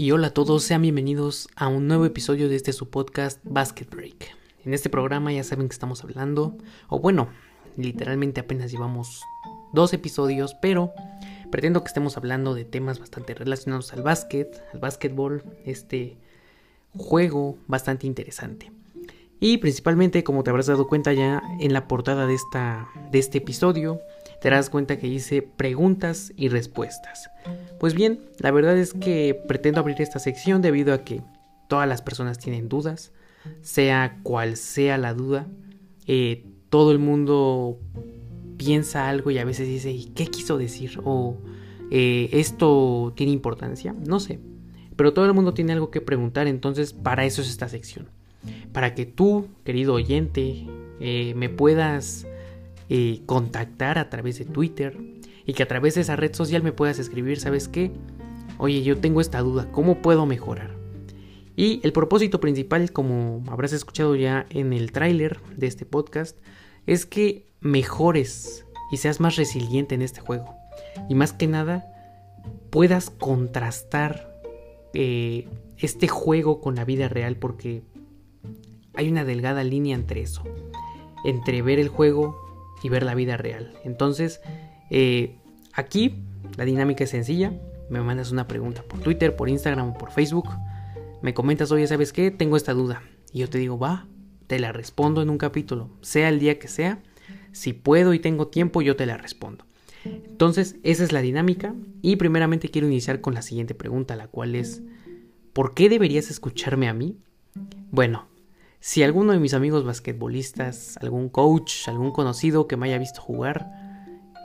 Y hola a todos, sean bienvenidos a un nuevo episodio de este su podcast Basket Break. En este programa ya saben que estamos hablando, o bueno, literalmente apenas llevamos dos episodios, pero pretendo que estemos hablando de temas bastante relacionados al básquet, al básquetbol, este juego bastante interesante. Y principalmente, como te habrás dado cuenta ya en la portada de, esta, de este episodio, te darás cuenta que dice preguntas y respuestas. Pues bien, la verdad es que pretendo abrir esta sección debido a que todas las personas tienen dudas, sea cual sea la duda, eh, todo el mundo piensa algo y a veces dice, ¿y qué quiso decir? O eh, esto tiene importancia, no sé. Pero todo el mundo tiene algo que preguntar, entonces para eso es esta sección. Para que tú, querido oyente, eh, me puedas eh, contactar a través de Twitter y que a través de esa red social me puedas escribir, ¿sabes qué? Oye, yo tengo esta duda, ¿cómo puedo mejorar? Y el propósito principal, como habrás escuchado ya en el tráiler de este podcast, es que mejores y seas más resiliente en este juego. Y más que nada, puedas contrastar eh, este juego con la vida real porque hay una delgada línea entre eso. Entre ver el juego y ver la vida real. Entonces, eh, aquí la dinámica es sencilla. Me mandas una pregunta por Twitter, por Instagram o por Facebook. Me comentas, oye, ¿sabes qué? Tengo esta duda. Y yo te digo, va, te la respondo en un capítulo. Sea el día que sea. Si puedo y tengo tiempo, yo te la respondo. Entonces, esa es la dinámica. Y primeramente quiero iniciar con la siguiente pregunta, la cual es, ¿por qué deberías escucharme a mí? Bueno, si alguno de mis amigos basquetbolistas, algún coach, algún conocido que me haya visto jugar,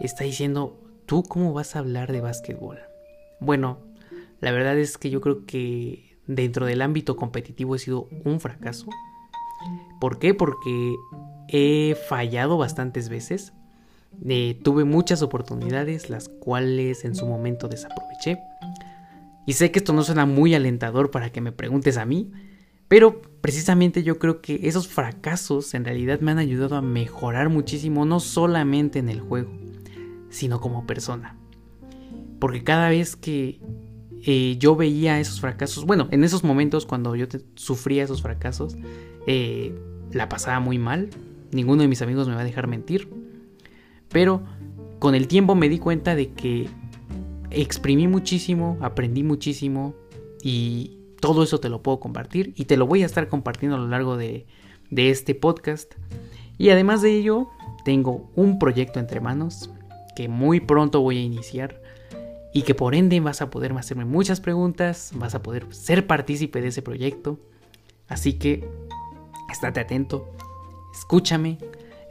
está diciendo, ¿tú cómo vas a hablar de básquetbol? Bueno, la verdad es que yo creo que dentro del ámbito competitivo he sido un fracaso. ¿Por qué? Porque he fallado bastantes veces. Eh, tuve muchas oportunidades, las cuales en su momento desaproveché. Y sé que esto no suena muy alentador para que me preguntes a mí, pero precisamente yo creo que esos fracasos en realidad me han ayudado a mejorar muchísimo, no solamente en el juego, sino como persona. Porque cada vez que eh, yo veía esos fracasos, bueno, en esos momentos cuando yo sufría esos fracasos, eh, la pasaba muy mal. Ninguno de mis amigos me va a dejar mentir. Pero con el tiempo me di cuenta de que exprimí muchísimo, aprendí muchísimo y todo eso te lo puedo compartir y te lo voy a estar compartiendo a lo largo de, este podcast. Y además de ello, tengo un proyecto entre manos que muy pronto voy a iniciar y que por ende vas a poder hacerme muchas preguntas, vas a poder ser partícipe de ese proyecto. Así que estate atento, escúchame,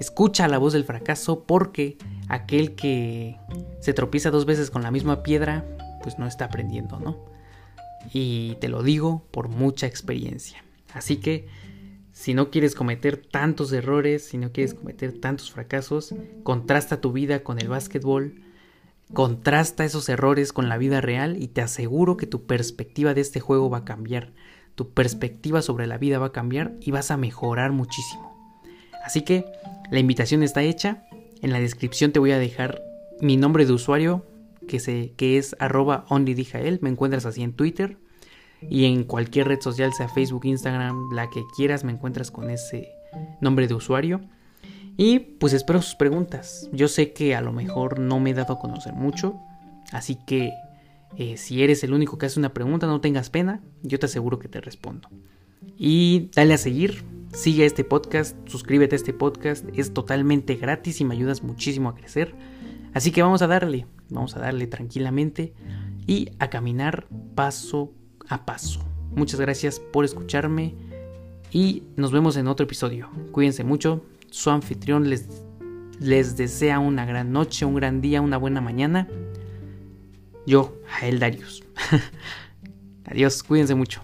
escucha la voz del fracaso porque aquel que se tropieza dos veces con la misma piedra, pues no está aprendiendo, ¿no? Y te lo digo por mucha experiencia. Así que si no quieres cometer tantos errores, si no quieres cometer tantos fracasos, contrasta tu vida con el básquetbol, contrasta esos errores con la vida real y te aseguro que tu perspectiva de este juego va a cambiar, tu perspectiva sobre la vida va a cambiar y vas a mejorar muchísimo. Así que la invitación está hecha, en la descripción te voy a dejar mi nombre de usuario que, que es arroba onlydijael, me encuentras así en Twitter y en cualquier red social, sea Facebook, Instagram, la que quieras, me encuentras con ese nombre de usuario. Y pues espero sus preguntas. Yo sé que a lo mejor no me he dado a conocer mucho, así que eh, si eres el único que hace una pregunta, no tengas pena, yo te aseguro que te respondo. Y dale a seguir, sigue este podcast, suscríbete a este podcast, es totalmente gratis y me ayudas muchísimo a crecer. Así que vamos a darle, vamos a darle tranquilamente y a caminar paso a paso. Muchas gracias por escucharme y nos vemos en otro episodio. Cuídense mucho, su anfitrión les, les desea una gran noche, un gran día, una buena mañana. Yo, Jael Darius. Adiós, cuídense mucho.